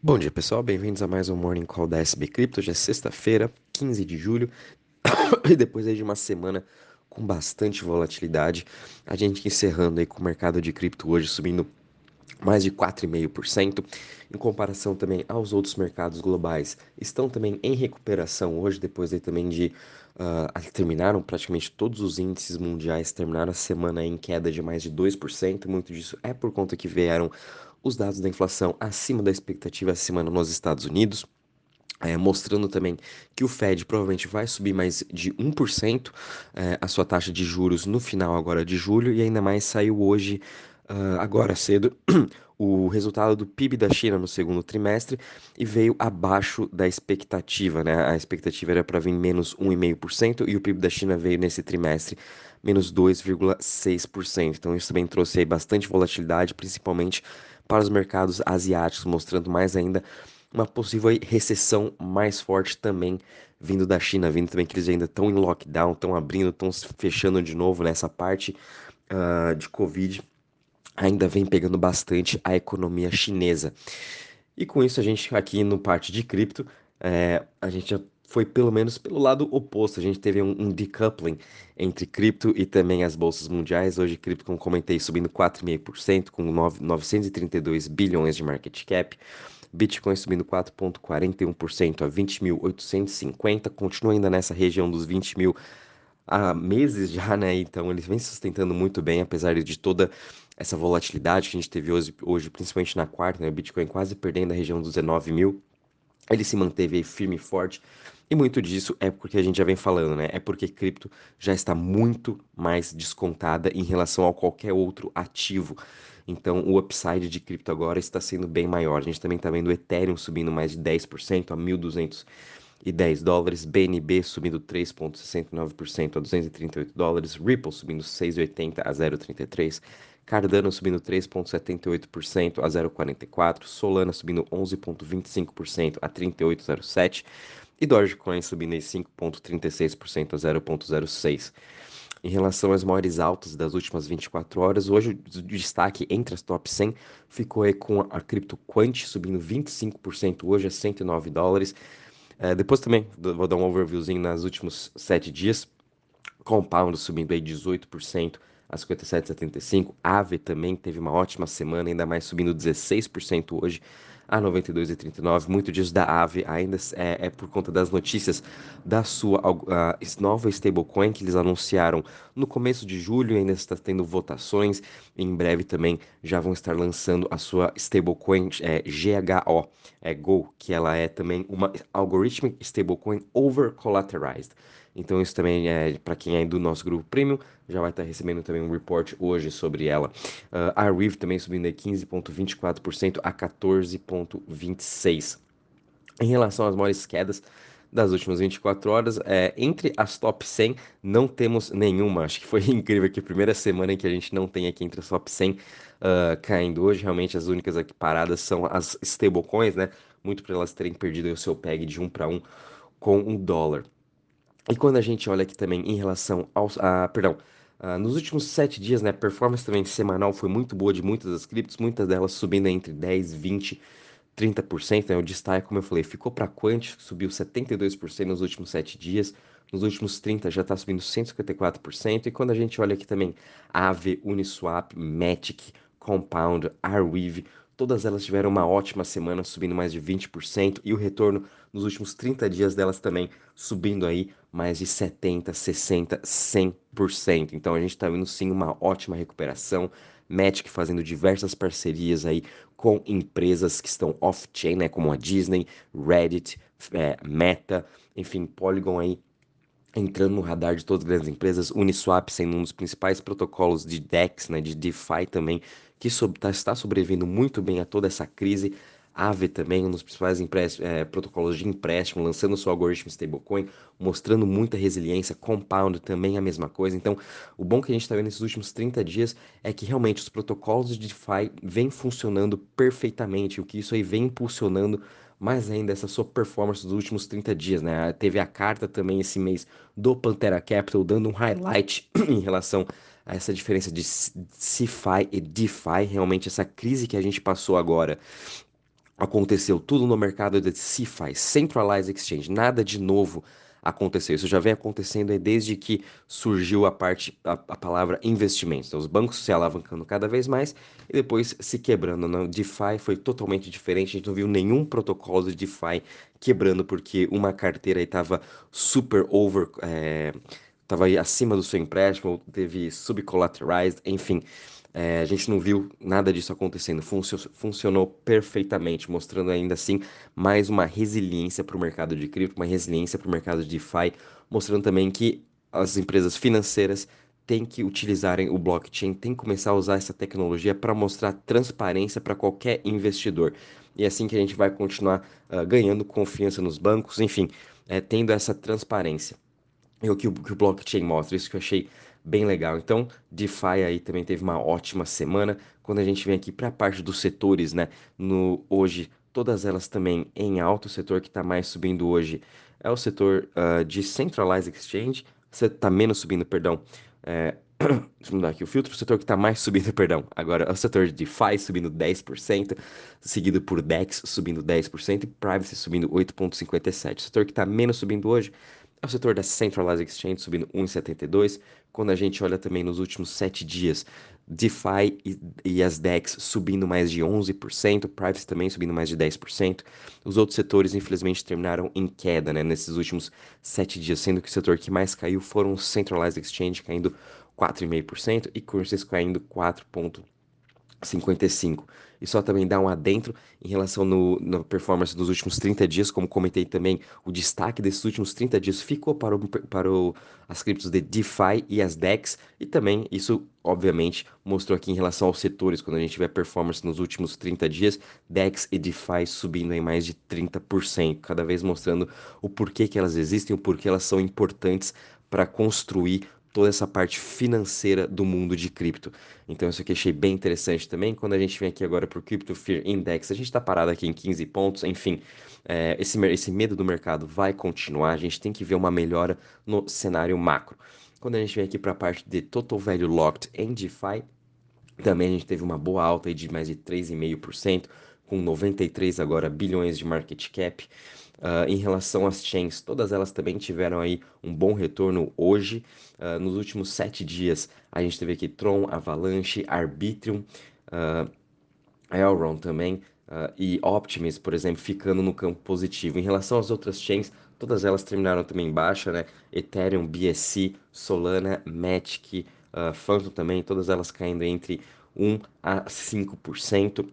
Bom dia, pessoal. Bem-vindos a mais um Morning Call da SB Crypto. Hoje é sexta-feira, 15 de julho, e depois aí de uma semana com bastante volatilidade, a gente encerrando aí com o mercado de cripto hoje subindo mais de 4,5%, em comparação também aos outros mercados globais, estão também em recuperação hoje, depois aí também de uh, terminaram praticamente todos os índices mundiais, terminaram a semana em queda de mais de 2%, muito disso é por conta que vieram os dados da inflação acima da expectativa essa semana nos Estados Unidos. É, mostrando também que o Fed provavelmente vai subir mais de 1% é, a sua taxa de juros no final agora de julho, e ainda mais saiu hoje, uh, agora cedo, o resultado do PIB da China no segundo trimestre e veio abaixo da expectativa, né? A expectativa era para vir menos 1,5% e o PIB da China veio nesse trimestre menos 2,6%. Então isso também trouxe aí bastante volatilidade, principalmente para os mercados asiáticos, mostrando mais ainda uma possível recessão mais forte também vindo da China, vindo também que eles ainda estão em lockdown, estão abrindo, estão fechando de novo nessa parte uh, de Covid, ainda vem pegando bastante a economia chinesa. E com isso a gente aqui no parte de cripto, é, a gente foi pelo menos pelo lado oposto. A gente teve um, um decoupling entre cripto e também as bolsas mundiais. Hoje, cripto, como comentei, subindo 4,5%, com 9, 932 bilhões de market cap. Bitcoin subindo 4,41% a 20.850, continua ainda nessa região dos 20 mil há meses já, né? Então ele vem sustentando muito bem, apesar de toda essa volatilidade que a gente teve hoje, hoje principalmente na quarta, né? Bitcoin quase perdendo a região dos 19 mil. Ele se manteve firme e forte e muito disso é porque a gente já vem falando, né? É porque cripto já está muito mais descontada em relação a qualquer outro ativo. Então, o upside de cripto agora está sendo bem maior. A gente também está vendo o Ethereum subindo mais de 10% a 1.210 dólares, BNB subindo 3,69% a 238 dólares, Ripple subindo 6,80 a 0,33, Cardano subindo 3,78% a 0,44, Solana subindo 11,25% a 38,07 e Dogecoin subindo em 5,36% a 0,06%. Em relação às maiores altas das últimas 24 horas, hoje o destaque entre as top 100 ficou aí com a cripto Quant subindo 25% hoje a 109 dólares. É, depois também vou dar um overviewzinho nas últimos 7 dias. Compound subindo aí 18% a 57,75. Ave também teve uma ótima semana, ainda mais subindo 16% hoje a 92,39. Muito disso da Ave ainda é, é, por conta das notícias da sua nova stablecoin que eles anunciaram no começo de julho. Ainda está tendo votações. Em breve também já vão estar lançando a sua stablecoin é, GHO, é Go, que ela é também uma algorithmic stablecoin over collateralized. Então isso também é para quem é do nosso grupo premium, já vai estar recebendo também um report hoje sobre ela. Uh, a RIV também subindo de 15,24% a 14,26%. Em relação às maiores quedas das últimas 24 horas, é, entre as top 100 não temos nenhuma. Acho que foi incrível que a primeira semana em que a gente não tem aqui entre as top 100 uh, ah, caindo hoje. Realmente as únicas aqui paradas são as stablecoins, né? Muito para elas terem perdido o seu PEG de 1 para 1 com um dólar. E quando a gente olha aqui também em relação aos. A, perdão, uh, nos últimos sete dias, né, a performance também semanal foi muito boa de muitas das criptos, muitas delas subindo entre 10, 20, 30%. Né, o destaque, como eu falei, ficou para Quant, subiu 72% nos últimos sete dias. Nos últimos 30 já está subindo 154%. E quando a gente olha aqui também, AVE, Uniswap, Matic, Compound, Arweave, Todas elas tiveram uma ótima semana, subindo mais de 20%, e o retorno nos últimos 30 dias delas também subindo aí mais de 70, 60, 100%. Então a gente está vendo sim uma ótima recuperação. Magic fazendo diversas parcerias aí com empresas que estão off-chain, né, como a Disney, Reddit, é, Meta, enfim, Polygon aí entrando no radar de todas as grandes empresas, Uniswap sendo um dos principais protocolos de DEX, né, de DeFi também, que tá, está sobrevivendo muito bem a toda essa crise. Aave também, um dos principais é, protocolos de empréstimo, lançando seu algoritmo stablecoin, mostrando muita resiliência. Compound também a mesma coisa. Então, o bom que a gente está vendo nesses últimos 30 dias é que realmente os protocolos de DeFi vêm funcionando perfeitamente, o que isso aí vem impulsionando mais ainda essa sua performance dos últimos 30 dias, né? Teve a carta também esse mês do Pantera Capital dando um highlight em relação a essa diferença de CeFi e DeFi, realmente essa crise que a gente passou agora aconteceu tudo no mercado de CeFi, Centralized Exchange, nada de novo aconteceu. Isso já vem acontecendo desde que surgiu a parte, a, a, palavra investimentos. Então, os bancos se alavancando cada vez mais e depois se quebrando. No DeFi foi totalmente diferente. A gente não viu nenhum protocolo de DeFi quebrando porque uma carteira estava super over, estava é, acima do seu empréstimo, teve subcollateralized, enfim. É, a gente não viu nada disso acontecendo, funcionou perfeitamente, mostrando ainda assim mais uma resiliência para o mercado de cripto, uma resiliência para o mercado de DeFi, mostrando também que as empresas financeiras têm que utilizarem o blockchain, têm que começar a usar essa tecnologia para mostrar transparência para qualquer investidor. E é assim que a gente vai continuar uh, ganhando confiança nos bancos, enfim, é, tendo essa transparência. Que o, que o blockchain mostra, isso que eu achei bem legal. Então, DeFi aí também teve uma ótima semana. Quando a gente vem aqui para a parte dos setores, né? No hoje, todas elas também em alto. O setor que está mais subindo hoje é o setor uh, de Centralized Exchange. Você está menos subindo, perdão. É... Deixa eu mudar aqui o filtro. O setor que está mais subindo, perdão. Agora é o setor de DeFi subindo 10%, seguido por DEX subindo 10% e Privacy subindo 8,57%. O setor que está menos subindo hoje é o setor da Centralized Exchange subindo 1,72. Quando a gente olha também nos últimos sete dias, DeFi e, e, as DEX subindo mais de 11%, Privacy também subindo mais de 10%. Os outros setores, infelizmente, terminaram em queda né, nesses últimos sete dias, sendo que o setor que mais caiu foram o Centralized Exchange, caindo 4,5% e Currencies caindo 4,5%. 55. E só também dar um adentro em relação no, na performance dos últimos 30 dias, como comentei também, o destaque desses últimos 30 dias ficou para, o, para o, as criptos de DeFi e as DEX, e também isso, obviamente, mostrou aqui em relação aos setores, quando a gente vê performance nos últimos 30 dias, DEX e DeFi subindo em mais de 30%, cada vez mostrando o porquê que elas existem, o porquê elas são importantes para construir toda essa parte financeira do mundo de cripto. Então isso aqui achei bem interessante também. Quando a gente vem aqui agora para o Crypto Fear Index, a gente está parado aqui em 15 pontos, enfim, é, esse, esse medo do mercado vai continuar, a gente tem que ver uma melhora no cenário macro. Quando a gente vem aqui para a parte de Total Value Locked em DeFi, também a gente teve uma boa alta de mais de 3,5%, com 93 agora bilhões de market cap. Uh, em relação às chains, todas elas também tiveram aí um bom retorno hoje. Uh, nos últimos sete dias, a gente teve aqui Tron, Avalanche, Arbitrium, uh, Elrond também e Optimus, por exemplo, ficando no campo positivo. Em relação às outras chains, todas elas terminaram também em baixa, né? Ethereum, BSC, Solana, Matic, Phantom também, todas elas caindo entre 1 a 5%.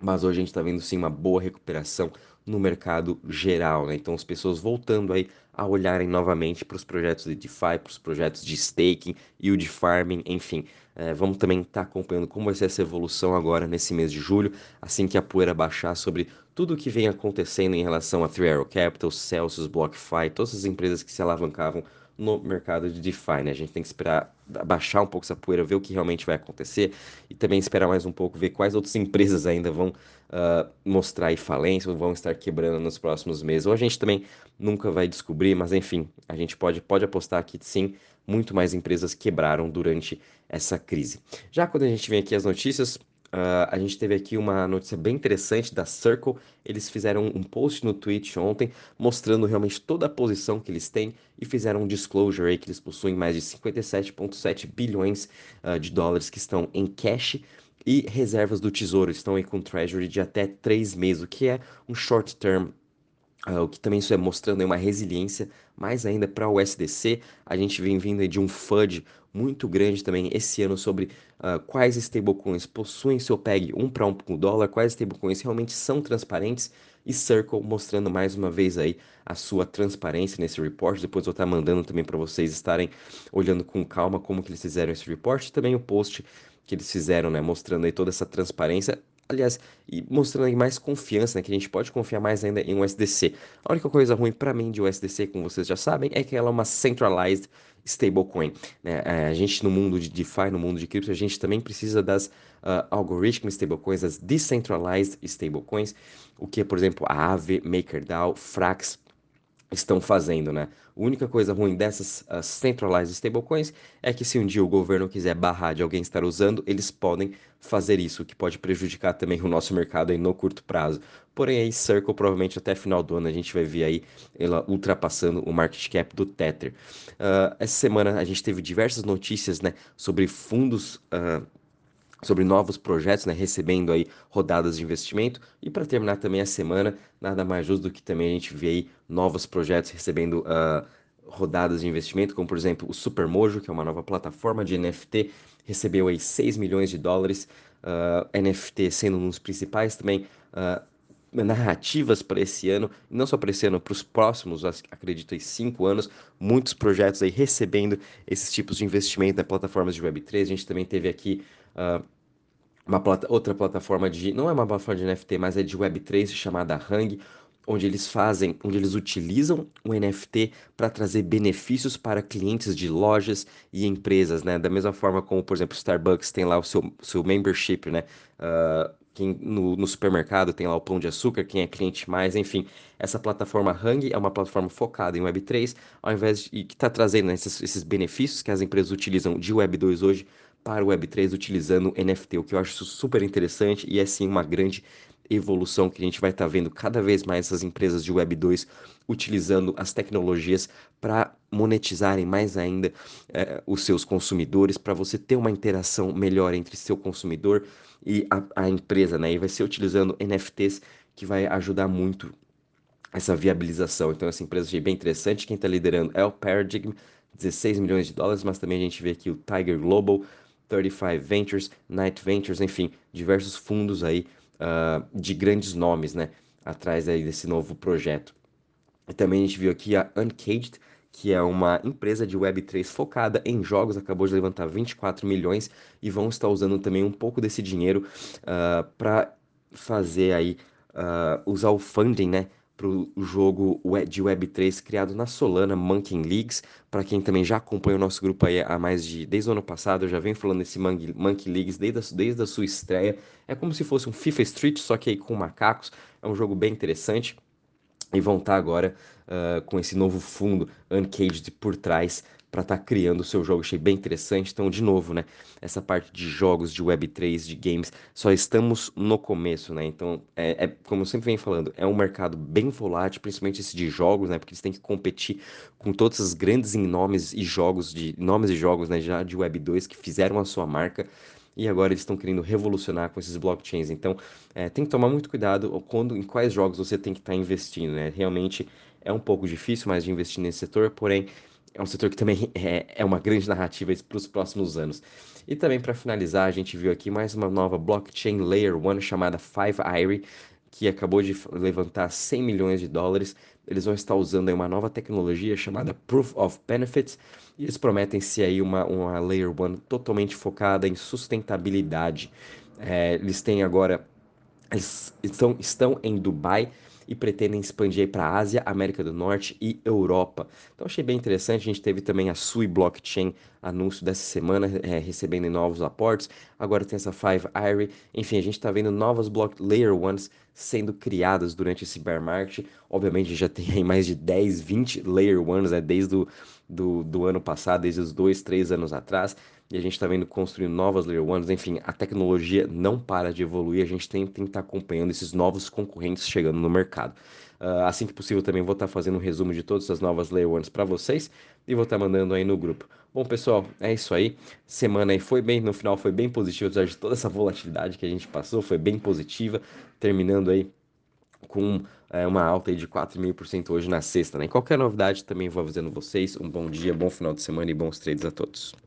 Mas hoje a gente está vendo sim uma boa recuperação no mercado geral, né? Então as pessoas voltando aí a olharem novamente para os projetos de DeFi, para os projetos de staking e o de farming, enfim. É, vamos também estar tá acompanhando como vai ser essa evolução agora nesse mês de julho, assim que a poeira baixar sobre tudo o que vem acontecendo em relação a Three Arrow Capital, Celsius, BlockFi, todas as empresas que se alavancavam no mercado de DeFi, né? A gente tem que esperar baixar um pouco essa poeira, ver o que realmente vai acontecer e também esperar mais um pouco, ver quais outras empresas ainda vão uh, mostrar aí falência ou vão estar quebrando nos próximos meses. Ou a gente também nunca vai descobrir, mas enfim, a gente pode, pode apostar que sim, muito mais empresas quebraram durante essa crise. Já quando a gente vem aqui as notícias, Uh, a gente teve aqui uma notícia bem interessante da Circle. Eles fizeram um post no Twitch ontem mostrando realmente toda a posição que eles têm e fizeram um disclosure aí que eles possuem mais de 57,7 bilhões uh, de dólares que estão em cash e reservas do tesouro estão aí com treasury de até 3 meses, o que é um short term Uh, o que também isso é mostrando uma resiliência mais ainda para o USDC. A gente vem vindo de um FUD muito grande também esse ano sobre uh, quais stablecoins possuem seu PEG 1 para 1 com dólar, quais stablecoins realmente são transparentes e Circle mostrando mais uma vez aí a sua transparência nesse report. Depois vou estar mandando também para vocês estarem olhando com calma como que eles fizeram esse report e também o post que eles fizeram, né, mostrando aí toda essa transparência aliás, e mostrando mais confiança, né, que a gente pode confiar mais ainda em USDC. A única coisa ruim para mim de USDC, como vocês já sabem, é que ela é uma centralized stablecoin. Né? É, a gente no mundo de DeFi, no mundo de cripto, a gente também precisa das uh, stablecoins, as decentralized stablecoins, o que é, por exemplo, a Aave, MakerDAO, Frax, estão fazendo, né? A única coisa ruim dessas centralized stablecoins é que se um dia o governo quiser barrar de alguém estar usando, eles podem fazer isso, o que pode prejudicar também o nosso mercado aí no curto prazo. Porém, aí Circle provavelmente até final do ano a gente vai ver aí ela ultrapassando o market cap do Tether. Uh, essa semana a gente teve diversas notícias, né, sobre fundos uh, sobre novos projetos, né, recebendo aí rodadas de investimento. E para terminar também a semana, nada mais justo do que também a gente vê aí novos projetos recebendo uh, rodadas de investimento, como por exemplo o Supermojo, que é uma nova plataforma de NFT, recebeu aí 6 milhões de dólares, uh, ah, NFT sendo um dos principais também uh, narrativas para esse ano, não só para esse ano, para os próximos, acredito, cinco anos, muitos projetos aí recebendo esses tipos de investimento na plataformas de Web3. A gente também teve aqui uh, uma plata outra plataforma de. Não é uma plataforma de NFT, mas é de Web3 chamada Hang, onde eles fazem, onde eles utilizam o NFT para trazer benefícios para clientes de lojas e empresas, né? Da mesma forma como, por exemplo, Starbucks tem lá o seu, seu membership, né? Uh, quem no, no, supermercado tem lá o pão de açúcar, quem é cliente mais, enfim. Essa plataforma Hang é uma plataforma focada em Web3, ao invés de que está trazendo esses, esses benefícios que as empresas utilizam de Web2 hoje para o Web3 utilizando NFT, o que eu acho super interessante e é sim uma grande evolução que a gente vai estar tá vendo cada vez mais essas empresas de Web2 utilizando as tecnologias para monetizarem mais ainda é, os seus consumidores, para você ter uma interação melhor entre seu consumidor e a, a empresa, né? E vai ser utilizando NFTs que vai ajudar muito essa viabilização. Então, essa empresa achei bem interessante. Quem está liderando é o Paradigm, 16 milhões de dólares, mas também a gente vê aqui o Tiger Global, 35 Ventures, Night Ventures, enfim, diversos fundos aí uh, de grandes nomes, né, atrás aí desse novo projeto. E também a gente viu aqui a Uncaged, que é uma empresa de Web3 focada em jogos, acabou de levantar 24 milhões e vão estar usando também um pouco desse dinheiro uh, ah, para fazer aí, uh, usar o funding, né, para o jogo de Web3 criado na Solana Monkey Leagues. Para quem também já acompanha o nosso grupo aí há mais de. Desde o ano passado, eu já venho falando desse Monkey Leagues desde a, desde a sua estreia. É como se fosse um FIFA Street, só que aí com macacos. É um jogo bem interessante. E vão estar agora uh, com esse novo fundo Uncaged por trás para estar tá criando o seu jogo. Achei bem interessante. Então, de novo, né? Essa parte de jogos, de Web3, de games, só estamos no começo, né? Então, é, é, como eu sempre venho falando, é um mercado bem volátil, principalmente esse de jogos, né? Porque eles têm que competir com todos os grandes nomes e jogos de nomes e jogos, né? Já de Web2 que fizeram a sua marca e agora eles estão querendo revolucionar com esses blockchains. Então, é, tem que tomar muito cuidado quando, em quais jogos você tem que estar tá investindo, né? Realmente é um pouco difícil mais de investir nesse setor, porém é um setor que também é, é uma grande narrativa para os próximos anos. E também para finalizar, a gente viu aqui mais uma nova blockchain Layer 1 chamada Five que acabou de levantar 100 milhões de dólares. Eles vão estar usando uma nova tecnologia chamada Proof of Benefits e eles prometem ser aí uma, uma Layer 1 totalmente focada em sustentabilidade. É, eles têm agora, eles estão, estão em Dubai e pretendem expandir para a Ásia, América do Norte e Europa. Então achei bem interessante. A gente teve também a Sui Blockchain anúncio dessa semana, é, recebendo novos aportes. Agora tem essa Five Irie. Enfim, a gente está vendo novas block layer ones sendo criadas durante esse bear market. Obviamente já tem aí mais de 10, 20 layer ones né, desde o do, do ano passado, desde os dois, três anos atrás e a gente está vendo construindo novas Layer Ones, enfim, a tecnologia não para de evoluir, a gente tem, tem que estar tá acompanhando esses novos concorrentes chegando no mercado. Uh, assim que possível também vou estar tá fazendo um resumo de todas as novas Layer Ones para vocês e vou estar tá mandando aí no grupo. Bom, pessoal, é isso aí. Semana aí foi bem, no final foi bem positiva, apesar de toda essa volatilidade que a gente passou, foi bem positiva, terminando aí com é, uma alta aí de 4,5% hoje na sexta, né? Qualquer novidade também vou avisando vocês. Um bom dia, bom final de semana e bons trades a todos.